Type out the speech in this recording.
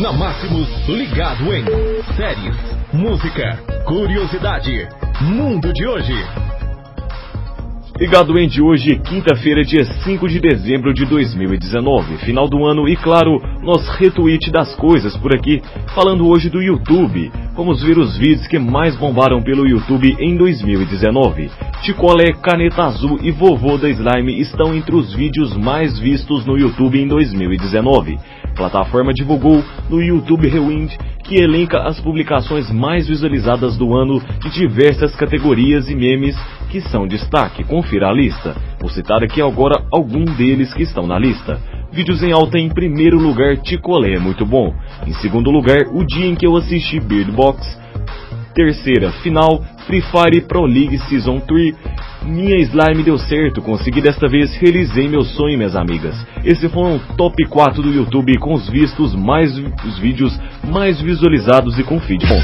Na Máximos, ligado em séries, música, curiosidade, mundo de hoje. Ligado em de hoje, quinta-feira, dia 5 de dezembro de 2019, final do ano e claro, nosso retweet das coisas por aqui, falando hoje do YouTube. Vamos ver os vídeos que mais bombaram pelo YouTube em 2019. Ticolé, Caneta Azul e Vovô da Slime estão entre os vídeos mais vistos no YouTube em 2019. A plataforma divulgou no YouTube Rewind que elenca as publicações mais visualizadas do ano de diversas categorias e memes que são destaque. Confira a lista. Vou citar aqui agora algum deles que estão na lista. Vídeos em alta em primeiro lugar, Ticolé é muito bom. Em segundo lugar, o dia em que eu assisti Beard Box. Terceira, final, Free Fire Pro League Season 3. Minha slime deu certo, consegui desta vez, realizei meu sonho, minhas amigas. Esse foi um top 4 do YouTube com os vistos mais os vídeos mais visualizados e com feed bom.